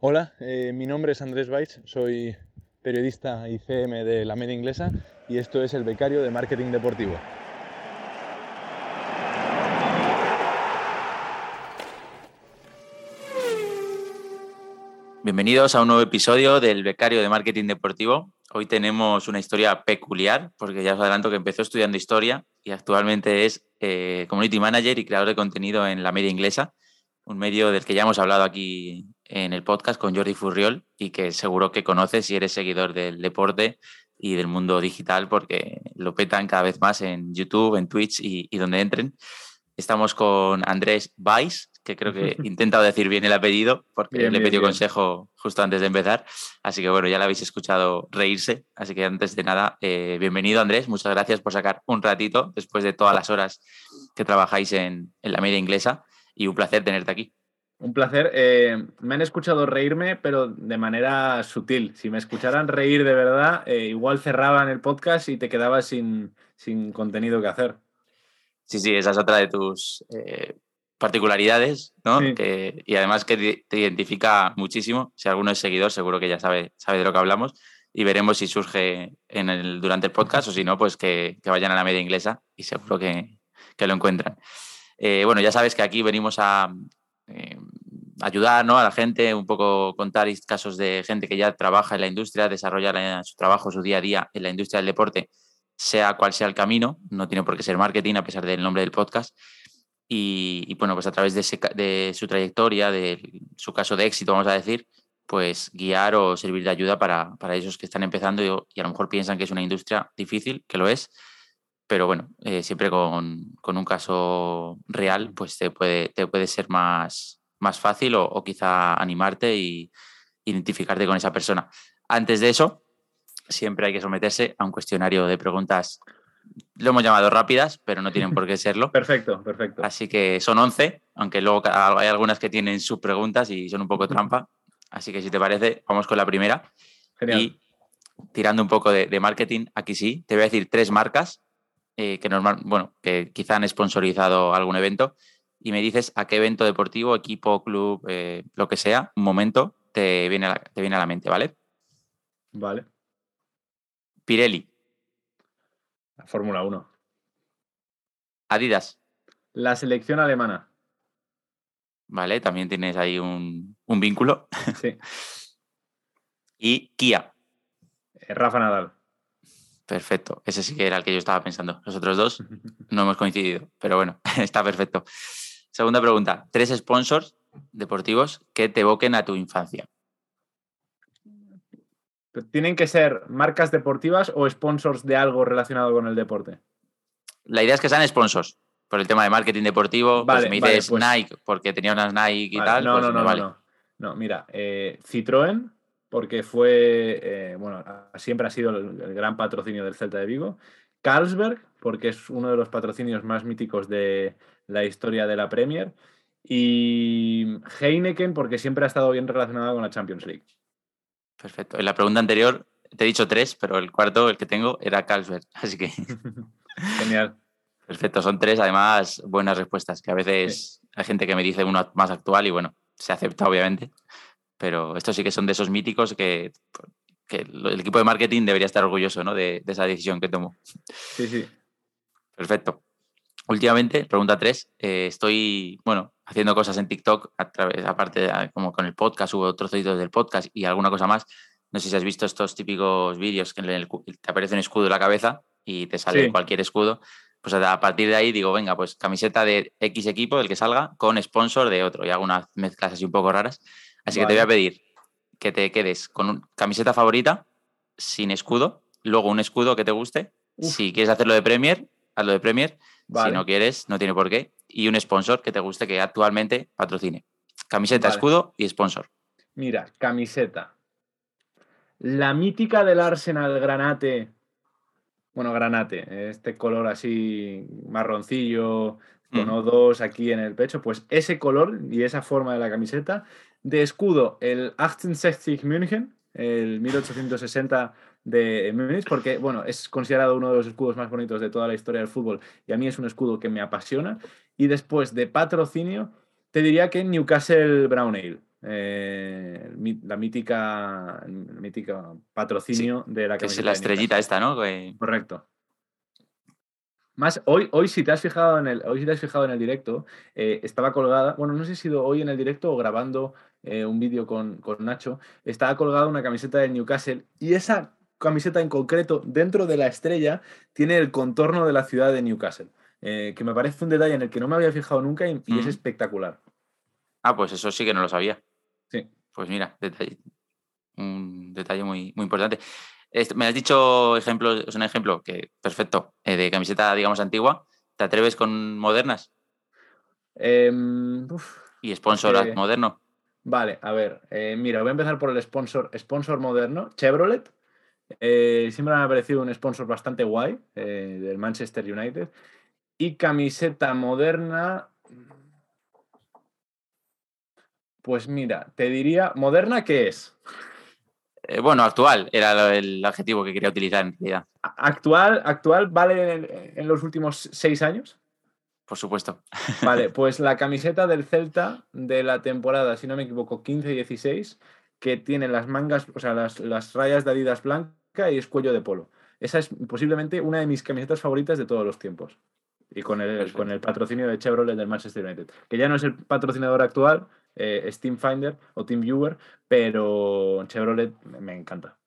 Hola, eh, mi nombre es Andrés Baich, soy periodista ICM de la media inglesa y esto es el becario de marketing deportivo. Bienvenidos a un nuevo episodio del Becario de Marketing Deportivo. Hoy tenemos una historia peculiar, porque ya os adelanto que empezó estudiando historia y actualmente es eh, Community Manager y creador de contenido en la media inglesa, un medio del que ya hemos hablado aquí en el podcast con Jordi Furriol y que seguro que conoces si eres seguidor del deporte y del mundo digital, porque lo petan cada vez más en YouTube, en Twitch y, y donde entren. Estamos con Andrés Weiss, que creo que he intentado decir bien el apellido, porque le he pedido consejo justo antes de empezar. Así que bueno, ya la habéis escuchado reírse. Así que antes de nada, eh, bienvenido Andrés. Muchas gracias por sacar un ratito después de todas las horas que trabajáis en, la media inglesa. Y un placer tenerte aquí. Un placer. Eh, me han escuchado reírme, pero de manera sutil. Si me escucharan reír de verdad, eh, igual cerraban el podcast y te quedabas sin, sin contenido que hacer. Sí, sí, esa es otra de tus particularidades, ¿no? y además que te identifica muchísimo. Si alguno es seguidor, seguro que ya sabe, sabe de lo que hablamos. Y veremos si surge en el, durante el podcast o si no, pues que, vayan a la media inglesa y seguro que, lo encuentran. Eh, bueno, ya sabes que aquí venimos a eh, ayudar ¿no? a la gente, un poco contar casos de gente que ya trabaja en la industria, desarrolla su trabajo, su día a día en la industria del deporte, sea cual sea el camino. No tiene por qué ser marketing, a pesar del nombre del podcast. Y, bueno, pues a través de, su trayectoria, de su caso de éxito, vamos a decir, pues guiar o servir de ayuda para, para esos que están empezando y, a lo mejor piensan que es una industria difícil, que lo es, pero bueno, eh, siempre con, un caso real, pues te puede, te puede ser más, más fácil o, o quizá animarte y identificarte con esa persona. Antes de eso, siempre hay que someterse a un cuestionario de preguntas lo hemos llamado rápidas, pero no tienen por qué serlo. perfecto, perfecto. Así que son 11, aunque luego hay algunas que tienen sus preguntas y son un poco trampa. Así que si te parece, vamos con la primera. Genial. Y tirando un poco de, marketing, aquí sí, te voy a decir tres marcas eh, que normal, bueno, que quizá han sponsorizado algún evento y me dices a qué evento deportivo, equipo, club, eh, lo que sea, un momento te viene, te viene a la mente, ¿vale? Vale. Pirelli. La Fórmula 1. Adidas. La selección alemana. Vale, también tienes ahí un, vínculo. Sí. y Kia. Eh, Rafa Nadal. Perfecto. Ese sí que era el que yo estaba pensando. Los otros dos no hemos coincidido, pero bueno, está perfecto. Segunda pregunta. Tres sponsors deportivos que te evoquen a tu infancia. ¿Tienen que ser marcas deportivas o sponsors de algo relacionado con el deporte? La idea es que sean sponsors. Por el tema de marketing deportivo, pues vale, me dices pues Nike porque tenía unas Nike y tal. No, pues no, no, no, no, mira, eh, Citroën, porque fue, eh, bueno, siempre ha sido el, gran patrocinio del Celta de Vigo. Carlsberg, porque es uno de los patrocinios más míticos de la historia de la Premier. Y Heineken, porque siempre ha estado bien relacionado con la Champions League. Perfecto. En la pregunta anterior te he dicho tres, pero el cuarto, el que tengo, era Carlsberg. Así que. Genial. Perfecto, son tres, además, buenas respuestas, que a veces hay gente que me dice uno más actual y bueno, se acepta obviamente, pero estos sí que son de esos míticos que, el equipo de marketing debería estar orgulloso ¿no? de, esa decisión que tomó. Sí, sí. Perfecto. Últimamente, pregunta tres, eh, estoy, bueno, haciendo cosas en TikTok, a través, aparte de, como con el podcast, hubo trocitos del podcast y alguna cosa más. No sé si has visto estos típicos vídeos que te aparece un escudo en la cabeza y te sale cualquier escudo. Pues a partir de ahí digo, venga, pues camiseta de X equipo, del que salga, con sponsor de otro. Y hago unas mezclas así un poco raras. Así que te voy a pedir que te quedes con una camiseta favorita, sin escudo, luego un escudo que te guste. Si quieres hacerlo de Premier, hazlo de Premier. Si no quieres, no tiene por qué. Y un sponsor que te guste que actualmente patrocine. Camiseta, escudo y sponsor. Mira, camiseta. La mítica del Arsenal Granate. Bueno, granate, este color así marroncillo, con mm. O2 aquí en el pecho, pues ese color y esa forma de la camiseta. De escudo, el 1860 München, el 1860 de Múnich, porque bueno, es considerado uno de los escudos más bonitos de toda la historia del fútbol y a mí es un escudo que me apasiona. Y después de patrocinio, te diría que Newcastle Brown Ale, eh, la mítica, mítica patrocinio de la camiseta. Es la estrellita esta, ¿no? Correcto. Más, hoy, hoy, si te has fijado en el, hoy si te has fijado en el directo, eh, estaba colgada, bueno, no sé si ha sido hoy en el directo o grabando eh, un vídeo con, con, Nacho, estaba colgada una camiseta del Newcastle y esa camiseta en concreto, dentro de la estrella, tiene el contorno de la ciudad de Newcastle, eh, que me parece un detalle en el que no me había fijado nunca y, es espectacular. Ah, pues eso sí que no lo sabía. Sí. Pues mira, detalle, un detalle muy, muy importante me has dicho ejemplo, es un ejemplo que perfecto, eh, de camiseta, digamos, antigua. ¿Te atreves con modernas? Em, ¿Y sponsor moderno? Vale, a ver, eh, mira, voy a empezar por el sponsor, sponsor moderno, Chevrolet. Eh, siempre me ha parecido un sponsor bastante guay del Manchester United. Y camiseta moderna. Pues mira, te diría, ¿moderna qué es? Eh, bueno, actual era el adjetivo que quería utilizar en realidad. ¿Actual, actual vale en, los últimos seis años? Por supuesto. Vale, pues la camiseta del Celta de la temporada, si no me equivoco, 15-16, que tiene las mangas, o sea, las, las rayas de Adidas blanca y es cuello de polo. Esa es posiblemente una de mis camisetas favoritas de todos los tiempos. Y con el, con el patrocinio de Chevrolet del Manchester United, que ya no es el patrocinador actual, eh, Steam Finder o Team Viewer, pero Chevrolet me encanta.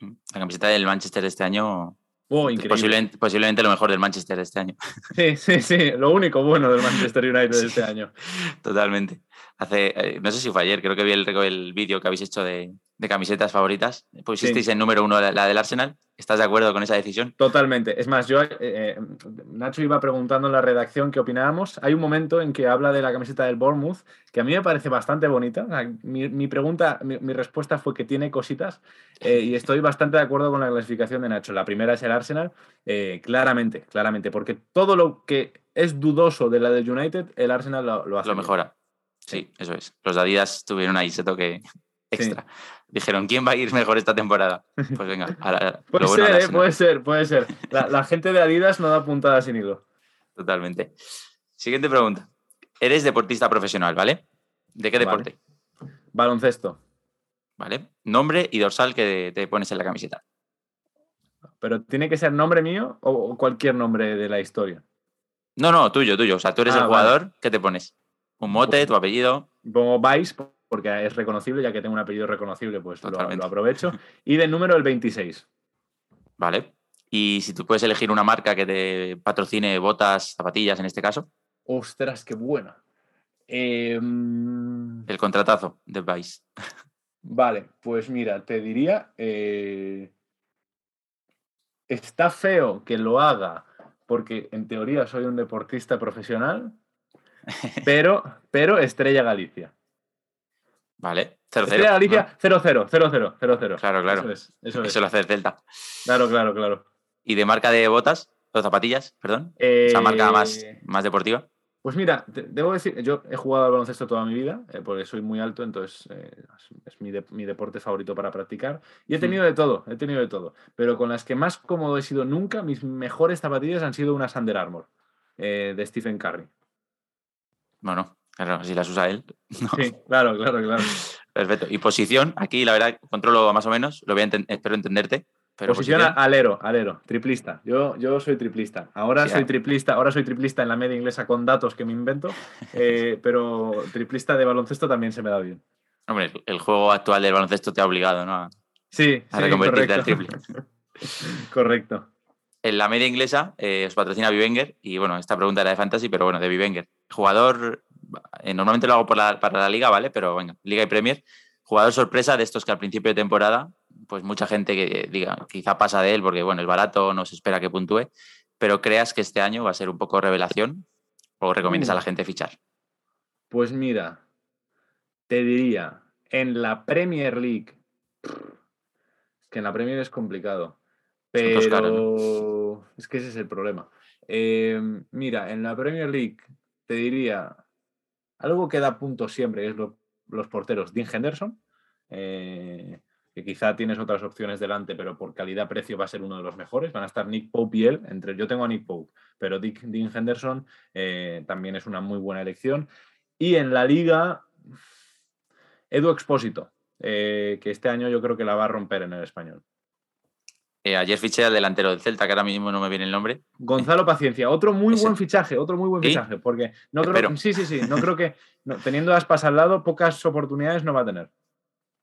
Mm, la camiseta del Manchester este año. Oh, posiblemente, posiblemente, lo mejor del Manchester este año. Sí, sí, sí, lo único bueno del Manchester United este año. Totalmente. Hace, eh, no sé si fue ayer, creo que vi el, el vídeo que habéis hecho de, de camisetas favoritas. Pusisteis en número uno la, del Arsenal. ¿Estás de acuerdo con esa decisión? Totalmente. Es más, yo eh, eh, Nacho iba preguntando en la redacción qué opinábamos. Hay un momento en que habla de la camiseta del Bournemouth que a mí me parece bastante bonita. mi, pregunta, mi, respuesta fue que tiene cositas eh, y estoy bastante de acuerdo con la clasificación de Nacho. La primera es el Arsenal, claramente, claramente, porque todo lo que es dudoso de la del United, el Arsenal lo, hace. Lo mejora. Sí, eso es. Los Adidas tuvieron ahí ese toque extra. Dijeron, ¿quién va a ir mejor esta temporada? Pues venga, puede, ser, eh, puede ser, puede ser, la, gente de Adidas no da puntada sin hilo. Totalmente. Siguiente pregunta. Eres deportista profesional, ¿vale? ¿De qué deporte? Baloncesto. ¿Vale? Nombre y dorsal que te pones en la camiseta. ¿Pero tiene que ser nombre mío o cualquier nombre de la historia? No, no, tuyo, tuyo. O sea, tú eres el ah, jugador, ¿qué te pones? ¿Un mote, tu apellido? Pongo Vice porque es reconocible, ya que tengo un apellido reconocible, pues lo, aprovecho. Y del número el 26. Vale. Y si tú puedes elegir una marca que te patrocine botas, zapatillas en este caso. Ostras, qué buena. Em, el contratazo de Vice. Vale, pues mira, te diría. Eh, está feo que lo haga porque en teoría soy un deportista profesional, pero, pero Estrella Galicia. Vale, 0-0. Galicia, 0-0, 0-0, 0-0. Claro, claro. Eso, es, lo hace el Celta. Claro, claro, claro. ¿Y de marca de botas o zapatillas, perdón? Esa marca más, eh, más deportiva. Pues mira, debo decir, yo he jugado al baloncesto toda mi vida, eh, porque soy muy alto, entonces eh, es mi, deporte favorito para practicar. Y he tenido de todo, he tenido de todo. Pero con las que más cómodo he sido nunca, mis mejores zapatillas han sido unas Under Armour de Stephen Curry. Bueno, Claro, si las usa él. Sí, claro, claro, claro. Perfecto. Y posición, aquí la verdad controlo más o menos, lo voy a espero entenderte. Pero posición, alero, alero, triplista. Yo, yo soy triplista. Ahora soy triplista, ahora soy triplista en la media inglesa con datos que me invento, eh, pero triplista de baloncesto también se me da bien. Hombre, el juego actual del baloncesto te ha obligado, ¿no? Sí, a reconvertirte al triple. correcto. En la media inglesa eh, os patrocina Vivenger y bueno, esta pregunta era de fantasy, pero bueno, de Vivenger. Jugador eh, normalmente lo hago para la liga, ¿vale? Pero venga, liga y Premier. Jugador sorpresa de estos que al principio de temporada, pues mucha gente que diga, quizá pasa de él porque, bueno, es barato, no se espera que puntúe, pero creas que este año va a ser un poco revelación o recomiendas a la gente fichar. Pues mira, te diría, en la Premier League, que en la Premier es complicado, pero es que ese es el problema. Eh, mira, en la Premier League te diría algo que da puntos siempre es los porteros. Dean Henderson, eh, que quizá tienes otras opciones delante, pero por calidad-precio va a ser uno de los mejores. Van a estar Nick Pope y él. Entre, yo tengo a Nick Pope, pero Dean Henderson eh, también es una muy buena elección. Y en la liga, Edu Expósito, eh, que este año yo creo que la va a romper en el español. Eh, ayer fiché al delantero del Celta, que ahora mismo no me viene el nombre. Gonzalo Paciencia, otro muy buen fichaje, otro muy buen fichaje, porque no creo, sí, sí, sí, no creo que teniendo aspas al lado, pocas oportunidades no va a tener.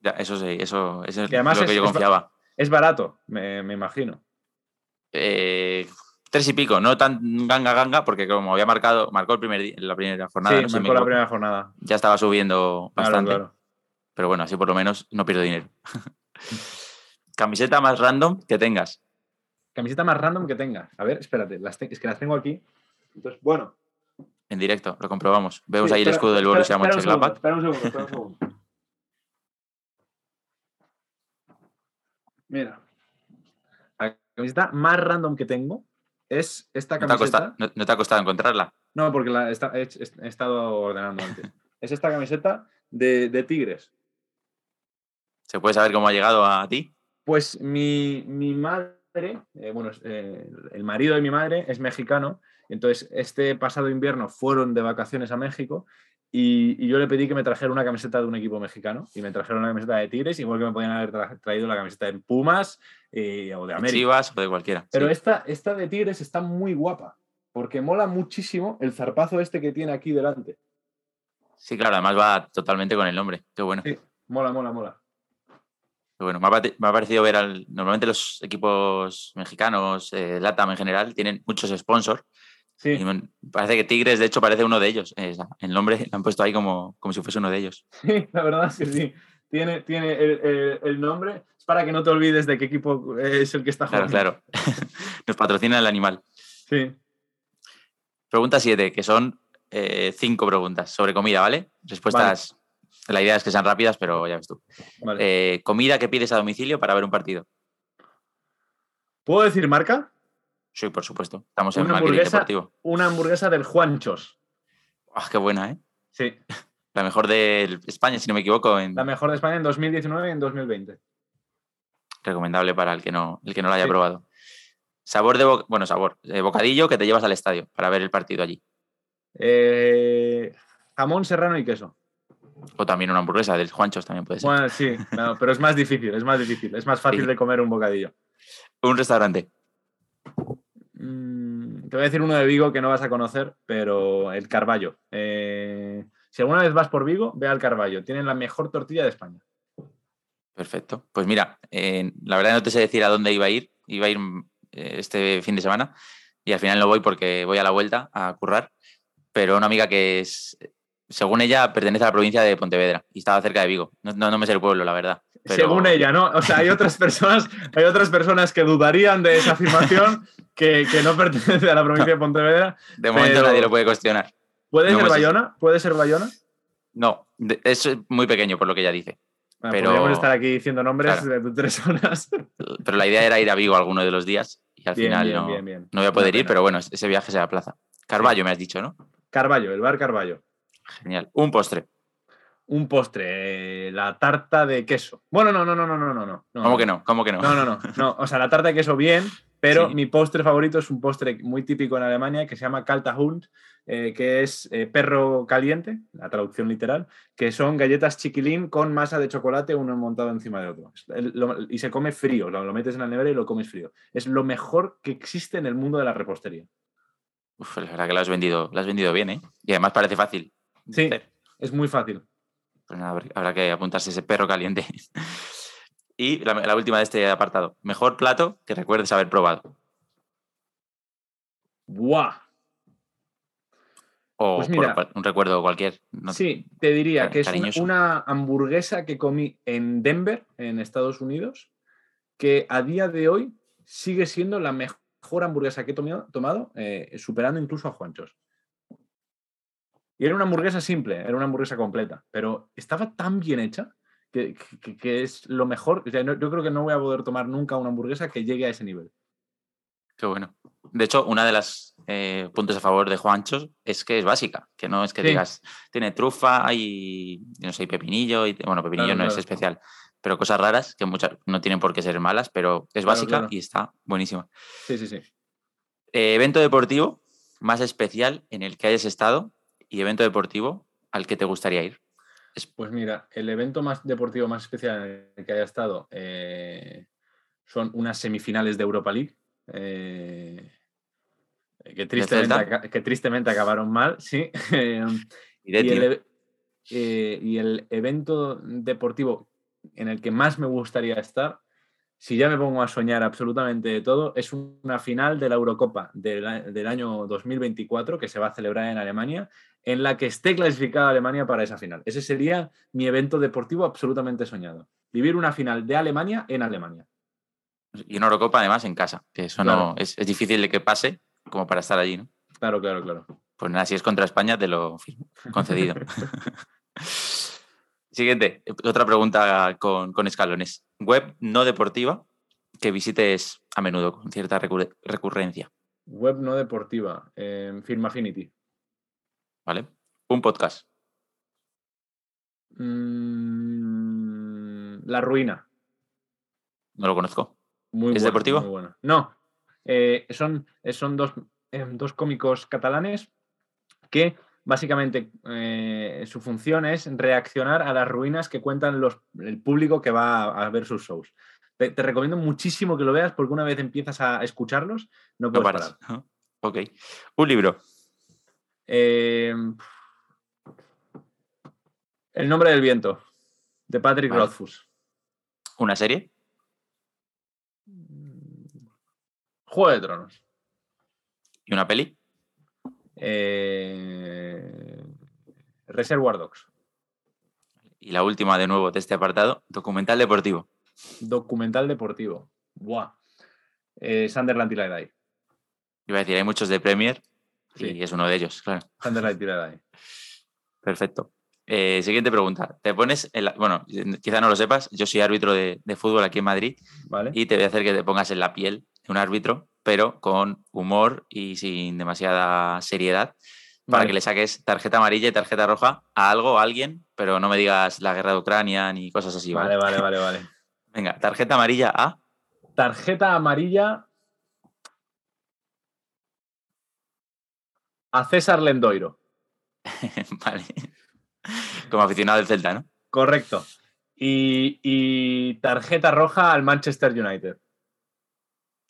Ya, eso sí, eso, es lo que yo confiaba. Es, barato, me, imagino. Eh, tres y pico, no tan ganga ganga, porque como había marcado, marcó el primer la primera jornada. Sí, marcó la primera jornada. Ya estaba subiendo bastante. Pero bueno, así por lo menos no pierdo dinero. Camiseta más random que tengas. Camiseta más random que tengas. A ver, espérate, es que las tengo aquí. Entonces, bueno. En directo, lo comprobamos. Vemos ahí el escudo del Borussia Mönchengladbach. Espera un segundo, espera un segundo. Mira. La camiseta más random que tengo es esta camiseta. ¿No te ha costado, encontrarla? No, porque la he, estado ordenando antes. es esta camiseta de, de Tigres. ¿Se puede saber cómo ha llegado a ti? Pues mi, madre, eh, bueno, eh, el marido de mi madre es mexicano, entonces este pasado invierno fueron de vacaciones a México y, yo le pedí que me trajera una camiseta de un equipo mexicano y me trajeron una camiseta de Tigres, igual que me podían haber traído la camiseta de Pumas eh, o de América. Chivas o de cualquiera. Pero esta, esta de Tigres está muy guapa porque mola muchísimo el zarpazo este que tiene aquí delante. Sí, claro, además va totalmente con el nombre. Qué bueno. Sí, mola, mola, mola bueno, me ha, parecido ver al. Normalmente los equipos mexicanos, eh, LATAM en general, tienen muchos sponsors. Sí. parece que Tigres, de hecho, parece uno de ellos. el nombre lo han puesto ahí como, como si fuese uno de ellos. Sí, la verdad es que sí. Tiene, tiene el, nombre. Es para que no te olvides de qué equipo es el que está jugando. Claro, claro. Nos patrocina el animal. Sí. Pregunta 7, que son eh, cinco preguntas sobre comida, ¿vale? Respuestas la idea es que sean rápidas, pero ya ves tú. Eh, ¿Comida que pides a domicilio para ver un partido? ¿Puedo decir marca? Sí, por supuesto. Estamos en marketing deportivo. Una hamburguesa del Juanchos. Ah, qué buena, ¿eh? Sí. La mejor de España, si no me equivoco. En... La mejor de España en 2019 y en 2020. Recomendable para el que no, el que no lo haya probado. Sabor de, bueno, sabor, de bocadillo que te llevas al estadio para ver el partido allí. Eh, jamón serrano y queso. O también una hamburguesa del Juanchos también puede ser. Bueno, sí, pero es más difícil, es más difícil. Es más fácil de comer un bocadillo. Un restaurante. Mm, te voy a decir uno de Vigo que no vas a conocer, pero el Carballo. Eh, si alguna vez vas por Vigo, ve al Carballo. Tienen la mejor tortilla de España. Perfecto. Pues mira, la verdad no te sé decir a dónde iba a ir. Iba a ir eh, este fin de semana y al final no voy porque voy a la vuelta a currar. Pero una amiga que es según ella, pertenece a la provincia de Pontevedra y estaba cerca de Vigo. No, me sé el pueblo, la verdad. Según ella, ¿no? O sea, hay otras personas, hay otras personas que dudarían de esa afirmación que, no pertenece a la provincia de Pontevedra. De momento nadie lo puede cuestionar. ¿Puede ser Bayona? ¿Puede ser Bayona? No, es muy pequeño por lo que ella dice. pero podríamos estar aquí diciendo nombres de tres zonas. Pero la idea era ir a Vigo alguno de los días y al final no, no, voy a poder ir, pero bueno, ese viaje se plaza. Carballo, me has dicho, ¿no? Carballo, el bar Carballo. Genial. Un postre. Un postre, la tarta de queso. Bueno, no, no, no, no, no, no, no. ¿Cómo que no? ¿Cómo que no? No, no, no, no. O sea, la tarta de queso bien, pero mi postre favorito es un postre muy típico en Alemania que se llama Kaltahund, eh, que es eh, perro caliente, la traducción literal, que son galletas chiquilín con masa de chocolate uno montado encima de otro. y se come frío, lo, lo, metes en la nevera y lo comes frío. Es lo mejor que existe en el mundo de la repostería. Uf, la verdad que lo has vendido, lo has vendido bien, ¿eh? Y además parece fácil. Sí, es muy fácil. Pues habrá que apuntarse ese perro caliente. y la, última de este apartado. Mejor plato que recuerdes haber probado. ¡Buah! O pues un recuerdo cualquier. sí, te diría que es una, hamburguesa que comí en Denver, en Estados Unidos, que a día de hoy sigue siendo la mejor hamburguesa que he tomado, eh, superando incluso a Juanchos. Y era una hamburguesa simple, era una hamburguesa completa, pero estaba tan bien hecha que, es lo mejor. yo creo que no voy a poder tomar nunca una hamburguesa que llegue a ese nivel. Qué bueno. De hecho, una de las eh, puntos a favor de Juanchos es que es básica, que no es que digas, tiene trufa y, no sé, pepinillo, y, bueno, pepinillo no es especial, pero cosas raras que muchas no tienen por qué ser malas, pero es básica y está buenísima. Sí, sí, sí. Eh, evento deportivo más especial en el que hayas estado y evento deportivo al que te gustaría ir? Pues mira, el evento más deportivo más especial en el que haya estado eh, son unas semifinales de Europa League. Eh, que, tristemente, que, tristemente, acabaron mal, sí. y, el, eh, y el evento deportivo en el que más me gustaría estar si ya me pongo a soñar absolutamente de todo, es una final de la Eurocopa del, año 2024 que se va a celebrar en Alemania, en la que esté clasificada Alemania para esa final. Ese sería mi evento deportivo absolutamente soñado. Vivir una final de Alemania en Alemania. Y una Eurocopa además en casa, que eso no es, difícil de que pase como para estar allí, ¿no? Claro, claro, claro. Pues nada, si es contra España, te lo concedido. Siguiente, otra pregunta con, escalones. Web no deportiva que visites a menudo con cierta recurrencia. Web no deportiva, en Firma Affinity. ¿Vale? Un podcast. Mm, la ruina. No lo conozco. Muy ¿Es deportivo? Muy No, eh, son, son dos, eh, dos cómicos catalanes que básicamente eh, su función es reaccionar a las ruinas que cuentan los, el público que va a, ver sus shows. Te, recomiendo muchísimo que lo veas porque una vez empiezas a escucharlos, no puedes parar. Ok. Un libro. Eh, el nombre del viento, de Patrick Rothfuss. ¿Una serie? Juego de Tronos. ¿Y una peli? Eh, Reservoir Dogs. Y la última de nuevo de este apartado, documental deportivo. Documental deportivo. Buah. Eh, Sunderland y la Iba a decir, hay muchos de Premier y es uno de ellos, claro. Sunderland y la Perfecto. Eh, siguiente pregunta. Te pones, bueno, quizá no lo sepas, yo soy árbitro de, fútbol aquí en Madrid vale. y te voy a hacer que te pongas en la piel de un árbitro pero con humor y sin demasiada seriedad, para que le saques tarjeta amarilla y tarjeta roja a algo, a alguien, pero no me digas la guerra de Ucrania ni cosas así. Vale, vale, vale, vale. Venga, tarjeta amarilla a. Tarjeta amarilla a César Lendoiro. vale. Como aficionado del Celta, ¿no? Correcto. y, tarjeta roja al Manchester United.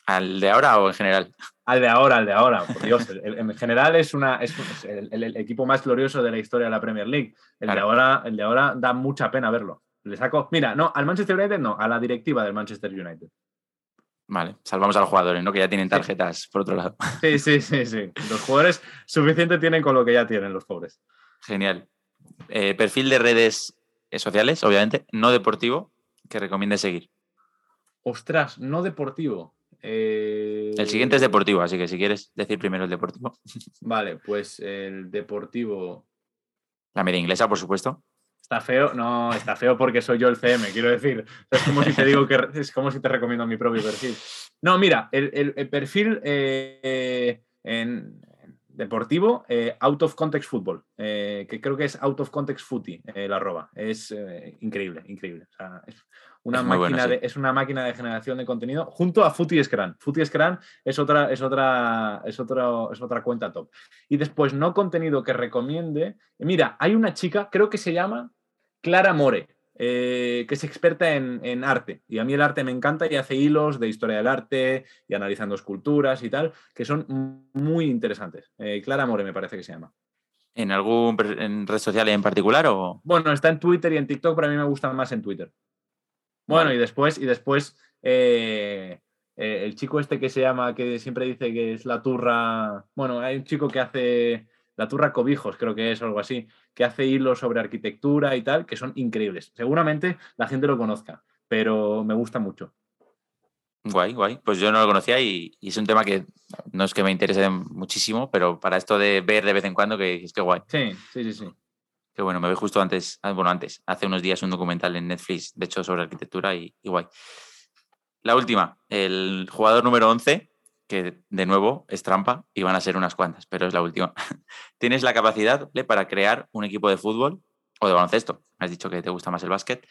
¿Al de ahora o en general? Al de ahora, al de ahora, por Dios. en general es, una, es el, equipo más glorioso de la historia de la Premier League. El, de ahora, el de ahora da mucha pena verlo. Le saco, mira, no, al Manchester United no, a la directiva del Manchester United. Vale, salvamos a los jugadores, ¿no? Que ya tienen tarjetas por otro lado. Sí, sí, sí, sí. Los jugadores suficiente tienen con lo que ya tienen los pobres. Genial. Eh, perfil de redes sociales, obviamente, no deportivo, que recomiende seguir. Ostras, no deportivo. El siguiente es eh, deportivo, así que si quieres decir primero el deportivo. Vale, pues el deportivo. La media inglesa, por supuesto. Está feo, no, está feo porque soy yo el CM, quiero decir. Es como si te digo que es como si te recomiendo mi propio perfil. No, mira, el, perfil eh, en deportivo, eh, Out of Context Football, que creo que es Out of Context Footy, la arroba. Es increíble, increíble. O sea, es una es máquina de, es una máquina de generación de contenido junto a Footy Scran. Footy Scran es otra, es otra, es otra, es otra cuenta top. Y después, no contenido que recomiende. Mira, hay una chica, creo que se llama Clara More. Eh, que es experta en, arte. Y a mí el arte me encanta y hace hilos de historia del arte y analizando esculturas y tal, que son muy interesantes. Eh, Clara More me parece que se llama. ¿En algún en red social en particular? O... Bueno, está en Twitter y en TikTok, pero a mí me gusta más en Twitter. Bueno, y después, y después eh, eh, el chico este que se llama, que siempre dice que es la turra. Bueno, hay un chico que hace la turra cobijos, creo que es algo así, que hace hilos sobre arquitectura y tal, que son increíbles. Seguramente la gente lo conozca, pero me gusta mucho. Guay, guay. Pues yo no lo conocía y, es un tema que no es que me interese muchísimo, pero para esto de ver de vez en cuando, que es que guay. Sí, sí, sí, sí. Que bueno, me vi justo antes, ah, bueno, antes, hace unos días un documental en Netflix, de hecho, sobre arquitectura y, guay. La última, el jugador número 11, que de nuevo es trampa y van a ser unas cuantas, pero es la última. Tienes la capacidad para crear un equipo de fútbol o de baloncesto, has dicho que te gusta más el básquet,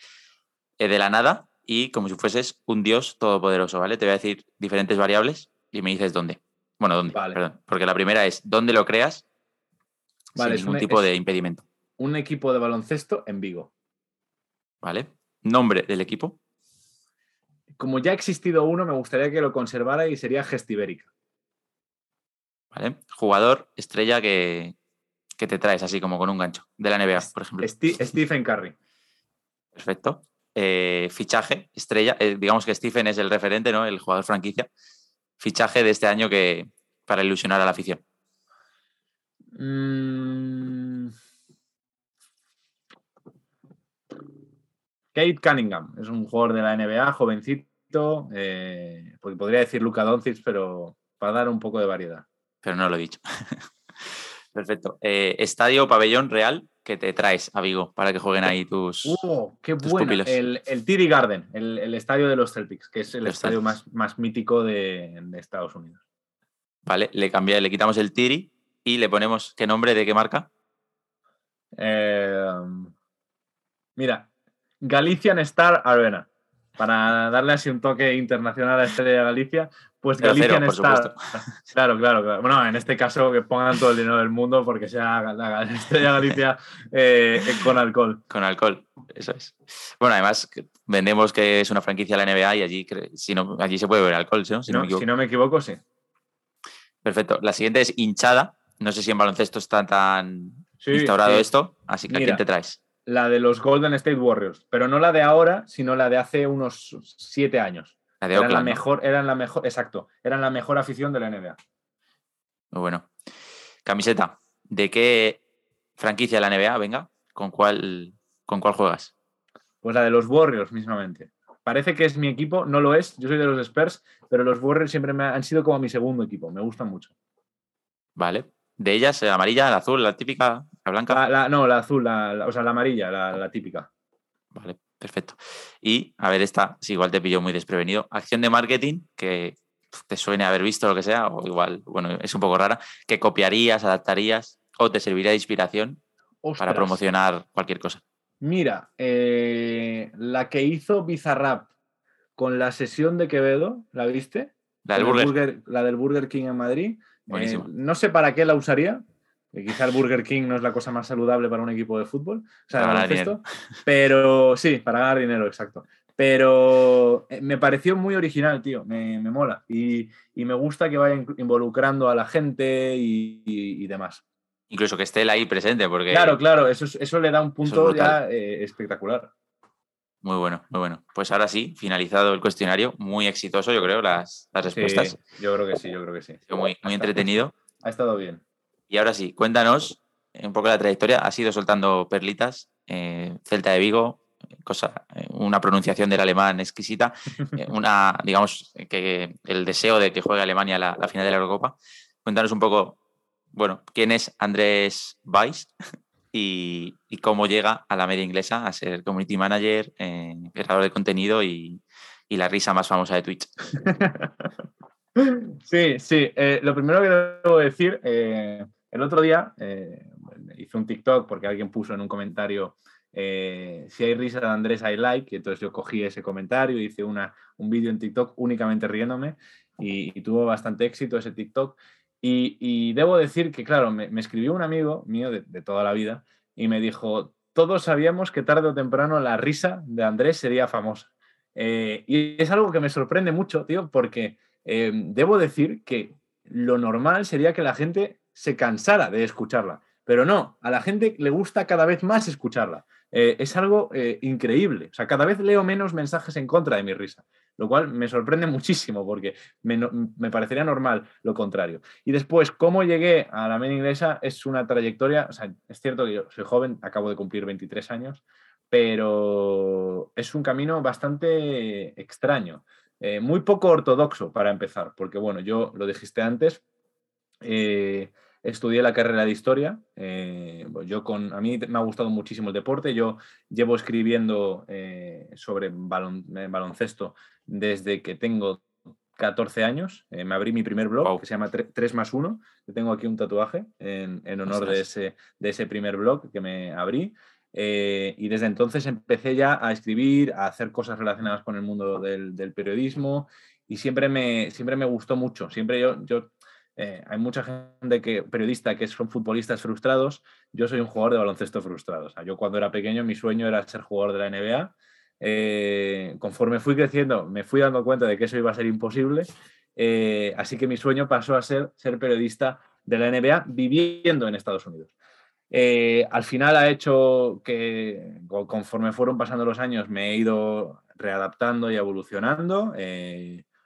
eh, de la nada y como si fueses un dios todopoderoso, ¿vale? Te voy a decir diferentes variables y me dices dónde. Bueno, dónde, perdón, porque la primera es dónde lo creas sin ningún tipo de impedimento un equipo de baloncesto en Vigo. Vale. Nombre del equipo. Como ya ha existido uno, me gustaría que lo conservara y sería Gestibérica. Vale. Jugador, estrella que, que te traes así como con un gancho de la NBA, por ejemplo. Stephen Curry. Perfecto. Eh, fichaje, estrella. Eh, digamos que Stephen es el referente, ¿no? El jugador franquicia. Fichaje de este año que para ilusionar a la afición. Mm. Kate Cunningham es un jugador de la NBA, jovencito. Eh, podría decir Luca Doncic, pero para dar un poco de variedad. Pero no lo he dicho. Perfecto. Eh, estadio pabellón real que te traes a Vigo para que jueguen ahí tus. ¡Oh, qué bueno! El, el TD Garden, el, estadio de los Celtics, que es el estadio más, más, mítico de, Estados Unidos. Vale, le cambia, le quitamos el Tiri y le ponemos qué nombre de qué marca. Eh, mira, Galician Star Arena. Para darle así un toque internacional a Estrella Galicia, pues Galician Star. Claro, claro, claro. Bueno, en este caso que pongan todo el dinero del mundo porque sea la Estrella Galicia eh, con alcohol. Con alcohol, eso es. Bueno, además vendemos que es una franquicia de la NBA y allí, si no, allí se puede beber alcohol, ¿no? Si no, me equivoco. sí. Perfecto. La siguiente es hinchada. No sé si en baloncesto está tan instaurado esto, así que ¿a quién te traes? La de los Golden State Warriors, pero no la de ahora, sino la de hace unos siete años. La de eran la mejor, eran la mejor, exacto, eran la mejor afición de la NBA. Muy bueno. Camiseta, ¿de qué franquicia de la NBA? Venga, ¿con cuál, con cuál juegas? Pues la de los Warriors, mismamente. Parece que es mi equipo, no lo es, yo soy de los Spurs, pero los Warriors siempre me han sido como mi segundo equipo, me gustan mucho. Vale. ¿De ellas, la amarilla, la azul, la típica, la blanca? no, la azul, o sea, la amarilla, la típica. Vale. Perfecto. Y, a ver, esta, si igual te pilló muy desprevenido. Acción de marketing que te suene haber visto lo que sea, o igual, bueno, es un poco rara, que copiarías, adaptarías o te serviría de inspiración para promocionar cualquier cosa. Mira, eh, la que hizo Bizarrap con la sesión de Quevedo, ¿la viste? La del Burger. La del Burger King en Madrid. Eh, no sé para qué la usaría, que quizá el Burger King no es la cosa más saludable para un equipo de fútbol, o sea, para de pero sí, para ganar dinero, exacto. Pero eh, me pareció muy original, tío, me, mola y, me gusta que vaya involucrando a la gente y, demás. Incluso que esté él ahí presente, porque... Claro, claro, eso, eso le da un punto ya eh, espectacular. Muy bueno, muy bueno. Pues ahora sí, finalizado el cuestionario, muy exitoso, yo creo, las, respuestas. yo creo que sí, yo creo que sí. Muy, muy entretenido. Ha estado bien. Y ahora sí, cuéntanos un poco la trayectoria. Has ido soltando perlitas, eh, Celta de Vigo, cosa, eh, una pronunciación del alemán exquisita, eh, una, digamos, que el deseo de que juegue Alemania la, la final de la Eurocopa. Cuéntanos un poco, bueno, quién es Andrés Weiss y, cómo llega a la media inglesa a ser community manager, creador de contenido y, y, la risa más famosa de Twitch. Sí, sí. lo primero que debo decir, el otro día eh, hice un TikTok porque alguien puso en un comentario eh, si hay risa de Andrés, hay like. Y entonces yo cogí ese comentario, hice una, un vídeo en TikTok únicamente riéndome y, tuvo bastante éxito ese TikTok. Y, debo decir que, claro, me, escribió un amigo mío de, toda la vida y me dijo, todos sabíamos que tarde o temprano la risa de Andrés sería famosa. Eh, y es algo que me sorprende mucho, tío, porque debo decir que lo normal sería que la gente se cansara de escucharla. Pero no, a la gente le gusta cada vez más escucharla. Eh, es algo eh, increíble. O sea, cada vez leo menos mensajes en contra de mi risa, lo cual me sorprende muchísimo porque me, parecería normal lo contrario. Y después, cómo llegué a la media inglesa es una trayectoria, o sea, es cierto que yo soy joven, acabo de cumplir 23 años, pero es un camino bastante extraño, eh, muy poco ortodoxo para empezar, porque bueno, yo lo dijiste antes, estudié la carrera de historia. Eh, pues yo con, a mí me ha gustado muchísimo el deporte. Yo llevo escribiendo eh, sobre baloncesto desde que tengo 14 años. me abrí mi primer blog que se llama 3 más 1. Yo tengo aquí un tatuaje en, honor de ese, de ese primer blog que me abrí. y desde entonces empecé ya a escribir, a hacer cosas relacionadas con el mundo del, periodismo y siempre me, siempre me gustó mucho. Siempre yo, yo eh, hay mucha gente que, periodista que son futbolistas frustrados. Yo soy un jugador de baloncesto frustrado. O sea, yo cuando era pequeño mi sueño era ser jugador de la NBA. Eh, conforme fui creciendo me fui dando cuenta de que eso iba a ser imposible. Eh, así que mi sueño pasó a ser ser periodista de la NBA viviendo en Estados Unidos. al final ha hecho que conforme fueron pasando los años me he ido readaptando y evolucionando.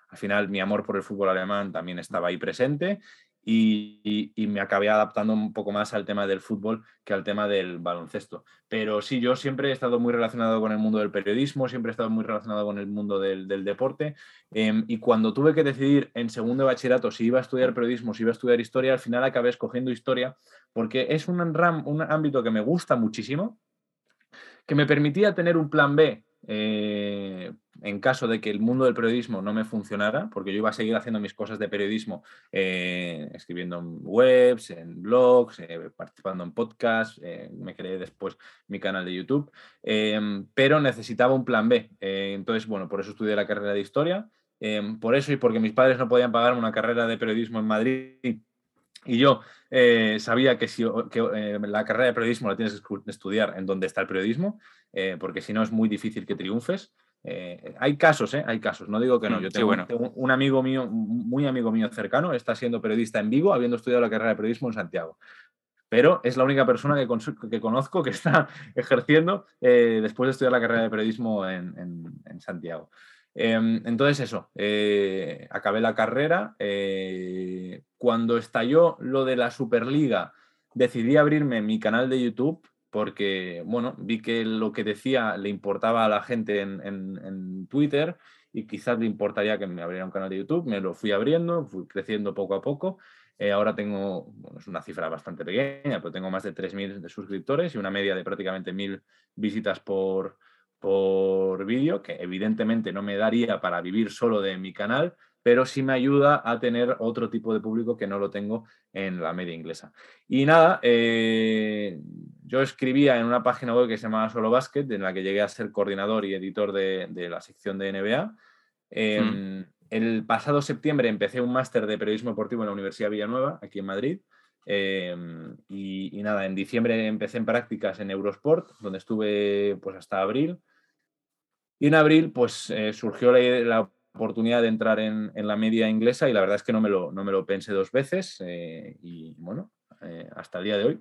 Al final mi amor por el fútbol alemán también estaba ahí presente y, me acabé adaptando un poco más al tema del fútbol que al tema del baloncesto. Pero sí, yo siempre he estado muy relacionado con el mundo del periodismo, siempre he estado muy relacionado con el mundo del, deporte. Em, y cuando tuve que decidir en segundo bachillerato si iba a estudiar periodismo, si iba a estudiar historia, al final acabé escogiendo historia porque es un ámbito que me gusta muchísimo, que me permitía tener un plan B eh, en caso de que el mundo del periodismo no me funcionara, porque yo iba a seguir haciendo mis cosas de periodismo, eh, escribiendo en webs, en blogs, eh, participando en podcasts, me creé después mi canal de YouTube, pero necesitaba un plan B. entonces, bueno, por eso estudié la carrera de historia, por eso y porque mis padres no podían pagarme una carrera de periodismo en Madrid y yo eh, sabía que, si, eh, la carrera de periodismo la tienes que estudiar en donde está el periodismo, eh, porque si no es muy difícil que triunfes. hay casos, hay casos, no digo que no. Mm, yo tengo, un amigo mío, muy amigo mío cercano, está siendo periodista en Vigo, habiendo estudiado la carrera de periodismo en Santiago. Pero es la única persona que, conozco que está ejerciendo después de estudiar la carrera de periodismo en Santiago. Em, entonces eso, eh, acabé la carrera. Eh, cuando estalló lo de la Superliga, decidí abrirme mi canal de YouTube porque, bueno, vi que lo que decía le importaba a la gente en, Twitter y quizás le importaría que me abriera un canal de YouTube. Me lo fui abriendo, fui creciendo poco a poco. Eh, ahora tengo, bueno, es una cifra bastante pequeña, pero tengo más de 3.000 suscriptores y una media de prácticamente 1.000 visitas por, por vídeo, que evidentemente no me daría para vivir solo de mi canal, pero sí me ayuda a tener otro tipo de público que no lo tengo en la media inglesa. Y nada, eh, yo escribía en una página web que se llamaba Solo Basket, en la que llegué a ser coordinador y editor de, la sección de NBA. Em, hmm. El pasado septiembre empecé un máster de periodismo deportivo en la Universidad Villanueva, aquí en Madrid. Em, y, nada, en diciembre empecé en prácticas en Eurosport, donde estuve pues hasta abril. Y en abril pues eh, surgió la, oportunidad de entrar en, la media inglesa y la verdad es que no me lo, no me lo pensé dos veces eh, y bueno, eh, hasta el día de hoy.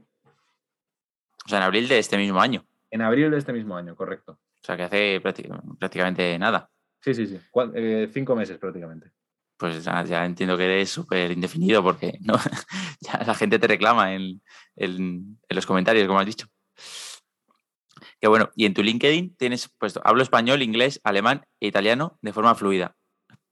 O sea, en abril de este mismo año. En abril de este mismo año, correcto. O sea, que hace prácticamente nada. Sí, sí, sí. cinco meses prácticamente pues ya, entiendo que eres súper indefinido porque ¿no? ya la gente te reclama en, los comentarios, como has dicho. Que bueno, y en tu LinkedIn tienes puesto, hablo español, inglés, alemán e italiano de forma fluida.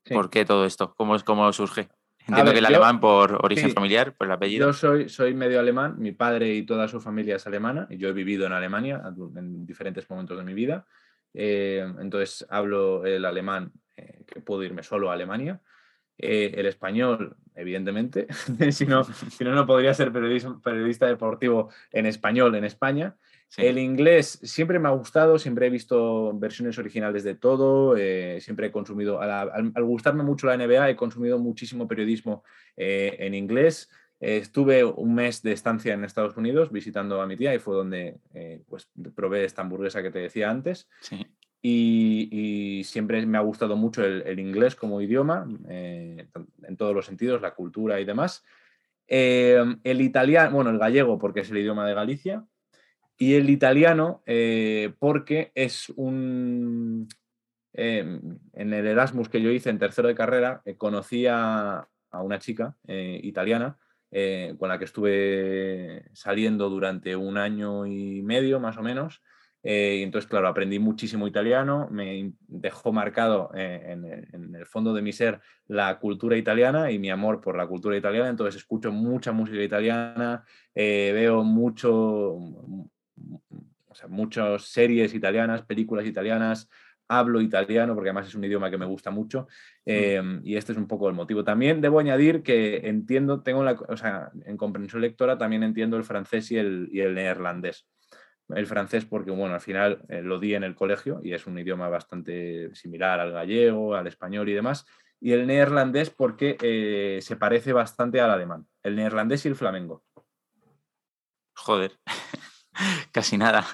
¿Por qué todo esto? ¿Cómo, cómo surge? Entiendo que el alemán por origen familiar, por el apellido. Yo soy, soy medio alemán, mi padre y toda su familia es alemana, y yo he vivido en Alemania en diferentes momentos de mi vida. Eh, entonces hablo el alemán, eh, que puedo irme solo a Alemania. Eh, el español, evidentemente, si, no, si no, no podría ser periodista, deportivo en español en España. El inglés siempre me ha gustado, siempre he visto versiones originales de todo, eh, siempre he consumido, al, gustarme mucho la NBA, he consumido muchísimo periodismo eh, en inglés. estuve un mes de estancia en Estados Unidos visitando a mi tía y fue donde pues, probé esta hamburguesa que te decía antes. Sí y, siempre me ha gustado mucho el, inglés como idioma, eh, en todos los sentidos, la cultura y demás. Eh, el italiano, bueno, el gallego porque es el idioma de Galicia, y el italiano eh, porque es un... en el Erasmus que yo hice en tercero de carrera, conocí a, a, una chica italiana con la que estuve saliendo durante un año y medio más o menos eh, y entonces, claro, aprendí muchísimo italiano, me dejó marcado eh, en, el fondo de mi ser la cultura italiana y mi amor por la cultura italiana. Entonces, escucho mucha música italiana, eh, veo mucho, o sea, muchas series italianas, películas italianas, hablo italiano porque además es un idioma que me gusta mucho y este es un poco el motivo. También debo añadir que entiendo, tengo la, o sea, en comprensión lectora también entiendo el francés y el, y el neerlandés el francés porque, bueno, al final eh, lo di en el colegio y es un idioma bastante similar al gallego, al español y demás. y el neerlandés porque eh, se parece bastante al alemán. El neerlandés y el flamengo. Joder, casi nada.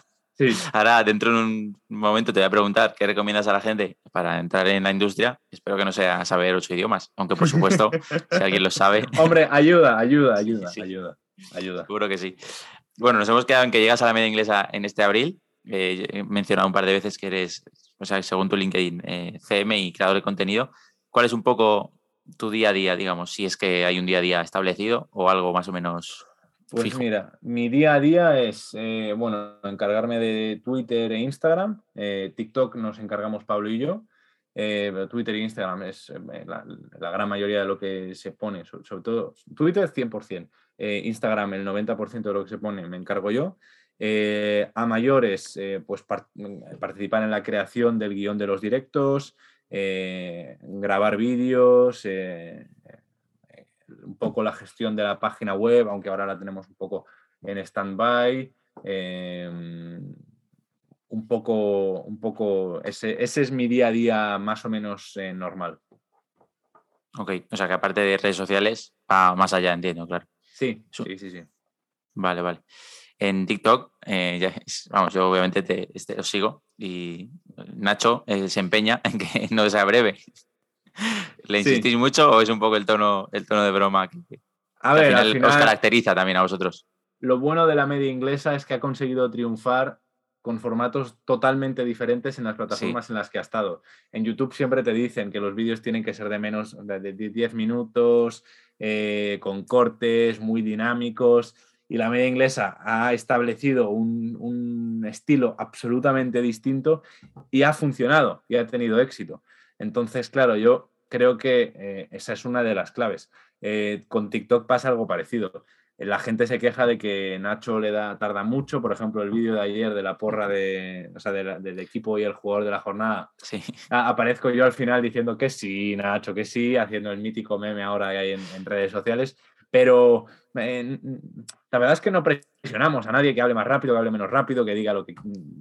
Ahora, dentro de un momento te voy a preguntar qué recomiendas a la gente para entrar en la industria. Espero que no sea saber ocho idiomas, aunque por supuesto, si alguien lo sabe. Hombre, ayuda, ayuda, ayuda, ayuda, ayuda. Seguro que sí. Bueno, nos hemos quedado en que llegas a la media inglesa en este abril. Eh, he mencionado un par de veces que eres, o sea, según tu LinkedIn, eh, CM y creador de contenido. ¿Cuál es un poco tu día a día, digamos, si es que hay un día a día establecido o algo más o menos pues mira, mi día a día es, eh, bueno, encargarme de Twitter e Instagram. Eh, TikTok nos encargamos Pablo y yo. Eh, Twitter e Instagram es la, gran mayoría de lo que se pone, sobre, todo Twitter 100%, Instagram el 90% de lo que se pone me encargo yo. a mayores, pues participar en la creación del guion de los directos, grabar vídeos, un poco la gestión de la página web, aunque ahora la tenemos un poco en stand-by. Em, un poco, un poco ese, es mi día a día más o menos eh, normal. Ok, o sea que aparte de redes sociales, más allá, entiendo, claro. Sí, sí, sí, sí. Vale, vale. En TikTok, eh, vamos, yo obviamente te, este, os sigo y Nacho eh, se empeña en que no sea breve. ¿Le insistís mucho o es un poco el tono, el tono de broma que, a ver, al final, os caracteriza también a vosotros? Lo bueno de la media inglesa es que ha conseguido triunfar con formatos totalmente diferentes en las plataformas en las que ha estado. En YouTube siempre te dicen que los vídeos tienen que ser de menos de 10 minutos, eh, con cortes muy dinámicos, y la media inglesa ha establecido un, un, estilo absolutamente distinto y ha funcionado y ha tenido éxito. Entonces, claro, yo creo que eh, esa es una de las claves. Eh, con TikTok pasa algo parecido. La gente se queja de que Nacho le da, tarda mucho. Por ejemplo, el vídeo de ayer de la porra de, del equipo y el jugador de la jornada. Sí. aparezco yo al final diciendo que sí, Nacho, que sí, haciendo el mítico meme ahora que hay en, redes sociales. Pero eh, la verdad es que no presionamos a nadie que hable más rápido, que hable menos rápido, que diga lo que.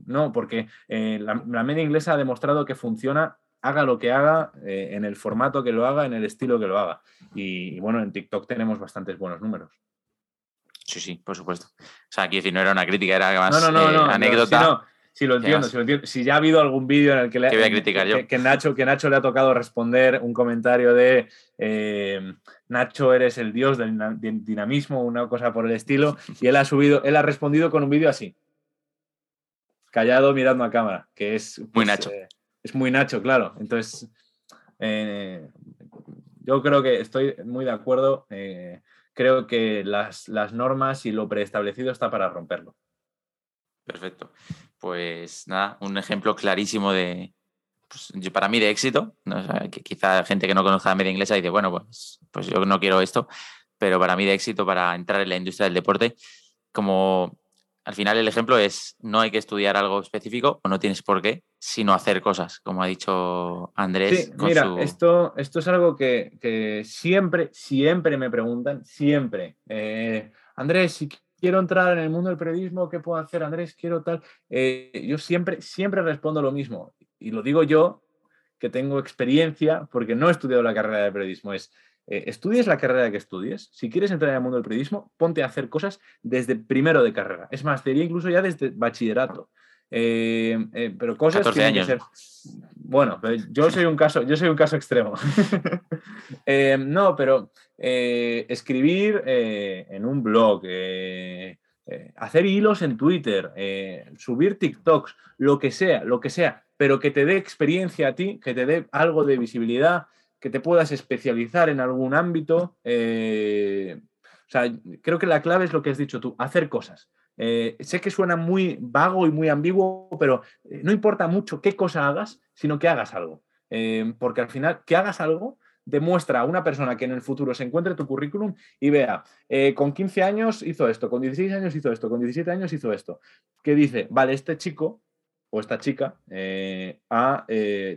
No, porque la, la media inglesa ha demostrado que funciona haga lo que haga, eh, en el formato que lo haga, en el estilo que lo haga. Y, bueno, en TikTok tenemos bastantes buenos números. Sí, sí, por supuesto. O sea, aquí no era una crítica, era más no, no, no, eh, anécdota. Si, lo entiendo, si lo entiendo. Si ya ha habido algún vídeo en el que, le, voy a criticar yo? Que, Nacho, que Nacho le ha tocado responder un comentario de eh, Nacho, eres el dios del dinamismo, una cosa por el estilo, y él ha subido, él ha respondido con un vídeo así. Callado mirando a cámara, que es. Muy pues, Nacho es muy Nacho, claro. Entonces, eh, yo creo que estoy muy de acuerdo. Eh, creo que las, normas y lo preestablecido está para romperlo. Perfecto. Pues nada, un ejemplo clarísimo de, pues, para mí de éxito. que quizá gente que no conozca la media inglesa dice, bueno, pues, pues yo no quiero esto, pero para mí de éxito para entrar en la industria del deporte, como al final el ejemplo es, no hay que estudiar algo específico o no tienes por qué, sino hacer cosas, como ha dicho Andrés. Sí, mira, esto, esto es algo que, siempre, siempre me preguntan, siempre. Eh, Andrés, si quiero entrar en el mundo del periodismo, ¿qué puedo hacer? Andrés, quiero tal. Eh, yo siempre, siempre respondo lo mismo. Y lo digo yo, que tengo experiencia, porque no he estudiado la carrera de periodismo, es eh, estudies la carrera que estudies. Si quieres entrar en el mundo del periodismo, ponte a hacer cosas desde primero de carrera. Es más, te diría incluso ya desde bachillerato. Eh, eh, pero cosas 14 años. Que ser... Bueno, yo soy un caso, yo soy un caso extremo. no, pero escribir en un blog, hacer hilos en Twitter, subir TikToks, lo que sea, lo que sea, pero que te dé experiencia a ti, que te dé algo de visibilidad, que te puedas especializar en algún ámbito. Eh, o sea, creo que la clave es lo que has dicho tú, hacer cosas. Eh, sé que suena muy vago y muy ambiguo, pero eh, no importa mucho qué cosa hagas, sino que hagas algo. porque al final, que hagas algo demuestra a una persona que en el futuro se encuentre tu currículum y vea, con 15 años hizo esto, con 16 años hizo esto, con 17 años hizo esto, que dice, vale, este chico o esta chica ha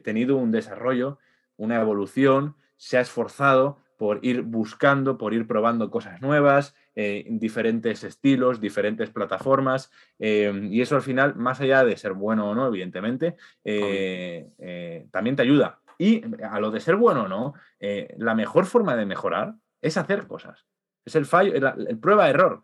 tenido un desarrollo una evolución, se ha esforzado por ir buscando, por ir probando cosas nuevas, eh, diferentes estilos, diferentes plataformas, eh, y eso al final, más allá de ser bueno o no, evidentemente, eh, también te ayuda. Y a lo de ser bueno o no, la mejor forma de mejorar es hacer cosas. Es el fallo, el, prueba-error.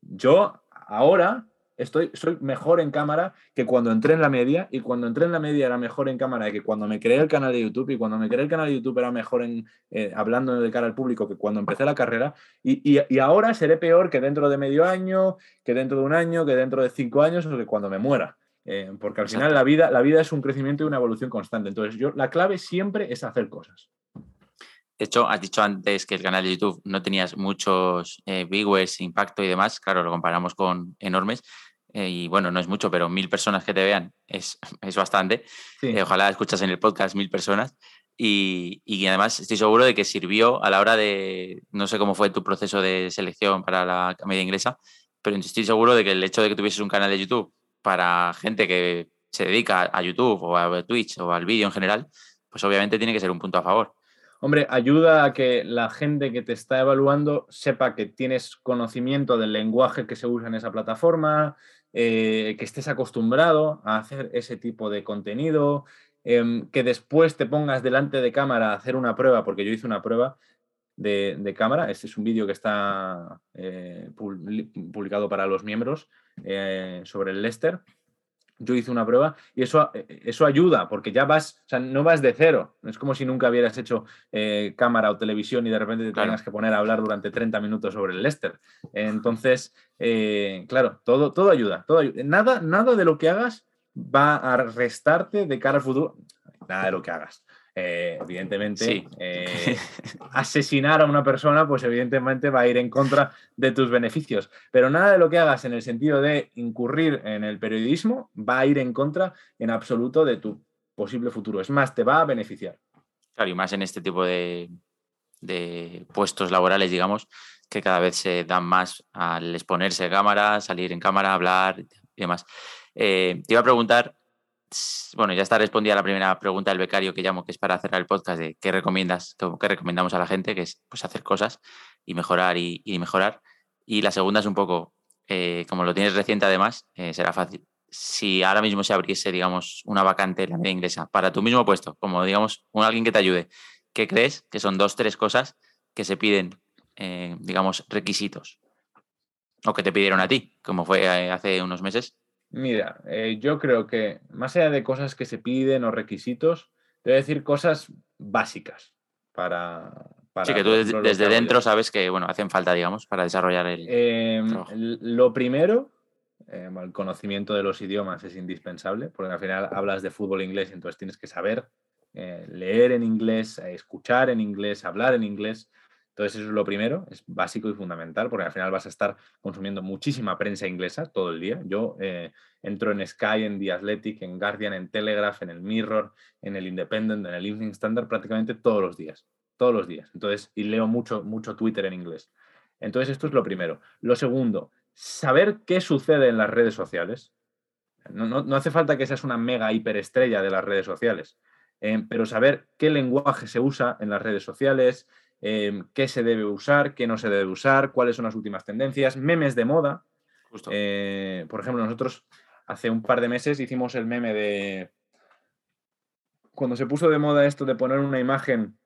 yo ahora estoy, soy mejor en cámara que cuando entré en la media y cuando entré en la media era mejor en cámara que cuando me creé el canal de YouTube y cuando me creé el canal de YouTube era mejor en, eh, hablando de cara al público que cuando empecé la carrera y, ahora seré peor que dentro de medio año, que dentro de un año, que dentro de cinco años o que cuando me muera. Eh, porque al final la vida, la vida es un crecimiento y una evolución constante. Entonces, yo, la clave siempre es hacer cosas. De hecho, has dicho antes que el canal de YouTube no tenías muchos eh, viewers, impacto y demás. Claro, lo comparamos con enormes. Eh, y bueno, no es mucho, pero mil personas que te vean es, es bastante. Eh, ojalá escuchas en el podcast mil personas. Y, y, además estoy seguro de que sirvió a la hora de, no sé cómo fue tu proceso de selección para la media inglesa, pero estoy seguro de que el hecho de que tuvieses un canal de YouTube para gente que se dedica a YouTube o a Twitch o al vídeo en general, pues obviamente tiene que ser un punto a favor. Hombre, ayuda a que la gente que te está evaluando sepa que tienes conocimiento del lenguaje que se usa en esa plataforma, eh, que estés acostumbrado a hacer ese tipo de contenido, em, que después te pongas delante de cámara a hacer una prueba, porque yo hice una prueba de, cámara, este es un vídeo que está eh, publicado para los miembros eh, sobre el Lester yo hice una prueba y eso, eh, eso ayuda porque ya vas, o sea, no vas de cero. Es como si nunca hubieras hecho eh, cámara o televisión y de repente te tengas que poner a hablar durante 30 minutos sobre el Lester. Entonces, eh, claro, todo, todo ayuda, todo Nada, nada de lo que hagas va a restarte de cara al futuro. Nada de lo que hagas. Eh, evidentemente, eh, asesinar a una persona, pues evidentemente va a ir en contra de tus beneficios. Pero nada de lo que hagas en el sentido de incurrir en el periodismo va a ir en contra en absoluto de tu posible futuro. Es más, te va a beneficiar. Claro, y más en este tipo de, puestos laborales, digamos, que cada vez se dan más al exponerse a cámara, salir en cámara, hablar y demás. Eh, te iba a preguntar bueno, ya está respondida la primera pregunta del becario que llamo, que es para cerrar el podcast de qué recomiendas, qué recomendamos a la gente, que es pues hacer cosas y mejorar y, mejorar. Y la segunda es un poco, eh, como lo tienes reciente además, eh, será fácil. Si ahora mismo se abriese, digamos, una vacante en la media inglesa para tu mismo puesto, como digamos, un alguien que te ayude, ¿qué crees que son dos, tres cosas que se piden, eh, digamos, requisitos? O que te pidieron a ti, como fue hace unos meses, Mira, eh, yo creo que más allá de cosas que se piden o requisitos, te voy a decir cosas básicas para... sí, que tú desde, dentro sabes que, bueno, hacen falta, digamos, para desarrollar el... Em, lo primero, em, el conocimiento de los idiomas es indispensable, porque al final hablas de fútbol inglés, entonces tienes que saber eh, leer en inglés, escuchar en inglés, hablar en inglés. Entonces eso es lo primero, es básico y fundamental, porque al final vas a estar consumiendo muchísima prensa inglesa todo el día. Yo eh, entro en Sky, en The Athletic, en Guardian, en Telegraph, en el Mirror, en el Independent, en el Evening Standard prácticamente todos los días, todos los días. Entonces, y leo mucho, mucho Twitter en inglés. Entonces esto es lo primero. Lo segundo, saber qué sucede en las redes sociales. No, hace falta que seas una mega hiperestrella de las redes sociales, eh, pero saber qué lenguaje se usa en las redes sociales, Em, qué se debe usar, qué no se debe usar, cuáles son las últimas tendencias, memes de moda. Eh, por ejemplo, nosotros hace un par de meses hicimos el meme de... Cuando se puso de moda esto de poner una imagen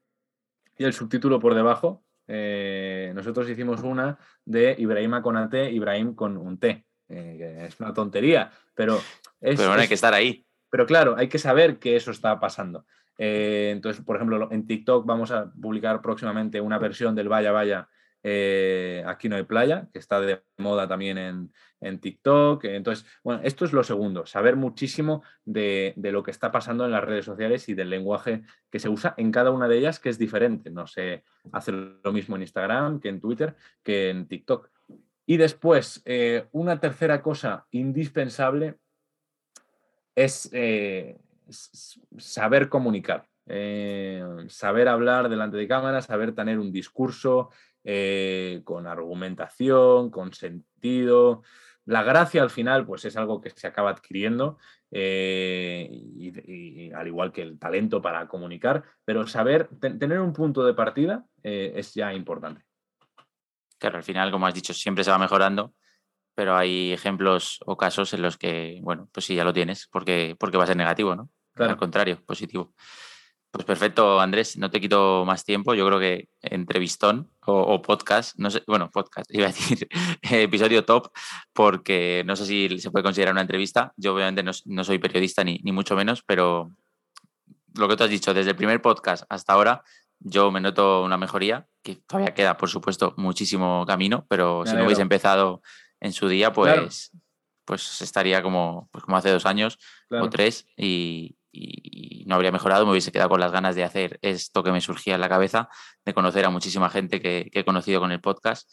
y el subtítulo por debajo, eh, nosotros hicimos una de Ibrahima con AT, Ibrahim con un T. Eh, es una tontería, pero... Es, pero bueno, hay que estar ahí. Pero claro, hay que saber que eso está pasando. Eh, entonces, por ejemplo, en TikTok vamos a publicar próximamente una versión del Vaya Vaya eh, Aquí no hay playa, que está de moda también en, TikTok. Entonces, bueno, esto es lo segundo, saber muchísimo de, lo que está pasando en las redes sociales y del lenguaje que se usa en cada una de ellas, que es diferente. No se hace lo mismo en Instagram que en Twitter, que en TikTok. Y después, eh, una tercera cosa indispensable es saber comunicar, eh, saber hablar delante de cámara, saber tener un discurso eh, con argumentación, con sentido. La gracia al final, pues es algo que se acaba adquiriendo, eh, y, al igual que el talento para comunicar, pero saber tener un punto de partida es ya importante. Claro, al final, como has dicho, siempre se va mejorando, pero hay ejemplos o casos en los que, bueno, pues sí, ya lo tienes, porque, porque va a ser negativo, ¿no? Al contrario, positivo. Pues perfecto, Andrés, no te quito más tiempo. Yo creo que entrevistón o, podcast, no sé, bueno, podcast, iba a decir episodio top, porque no sé si se puede considerar una entrevista. Yo obviamente no, soy periodista ni, ni, mucho menos, pero lo que tú has dicho, desde el primer podcast hasta ahora, yo me noto una mejoría, que todavía queda, por supuesto, muchísimo camino, pero si no hubiese empezado en su día, pues, pues estaría como, pues como hace dos años o tres y, no habría mejorado, me hubiese quedado con las ganas de hacer esto que me surgía en la cabeza, de conocer a muchísima gente que, he conocido con el podcast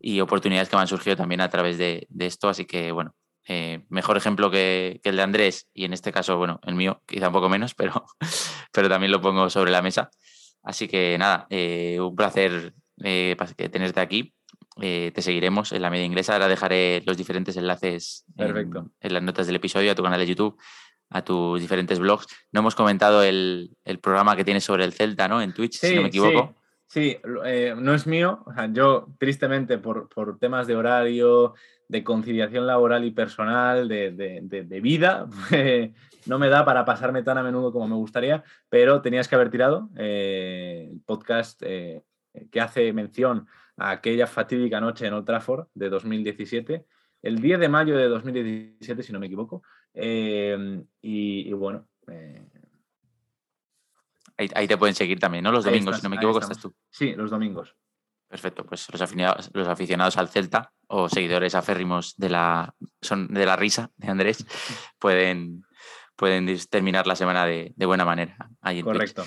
y oportunidades que me han surgido también a través de, esto. Así que, bueno, eh, mejor ejemplo que, que, el de Andrés y en este caso, bueno, el mío quizá un poco menos, pero, pero también lo pongo sobre la mesa. Así que nada, eh, un placer eh, tenerte aquí. Eh, te seguiremos en la media inglesa. Ahora dejaré los diferentes enlaces en, las notas del episodio, a tu canal de YouTube, a tus diferentes blogs. No hemos comentado el, programa que tienes sobre el Celta, ¿no? En Twitch, si no me equivoco. Sí, no es mío. yo, tristemente, por, temas de horario, de conciliación laboral y personal, de, de vida, no me da para pasarme tan a menudo como me gustaría, pero tenías que haber tirado eh, el podcast eh, que hace mención a aquella fatídica noche en Old Trafford de 2017, el 10 de mayo de 2017, si no me equivoco. Eh, y, bueno. Ahí, te pueden seguir también, ¿no? Los domingos, si no me equivoco, estás tú. Sí, los domingos. Perfecto, pues los aficionados, los aficionados al Celta o seguidores aférrimos de la, son de la risa de Andrés pueden, pueden terminar la semana de, buena manera. Correcto.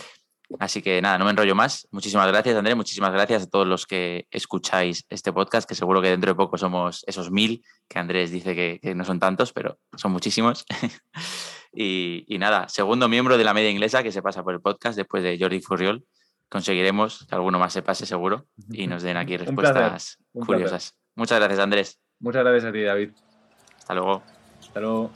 Así que nada, no me enrollo más. Muchísimas gracias, Andrés. Muchísimas gracias a todos los que escucháis este podcast, que seguro que dentro de poco somos esos mil, que Andrés dice que, no son tantos, pero son muchísimos. y, nada, segundo miembro de la media inglesa que se pasa por el podcast después de Jordi Furriol. Conseguiremos que alguno más se pase seguro y nos den aquí respuestas curiosas. Muchas gracias, Andrés. Muchas gracias a ti, David. Hasta luego. Hasta luego.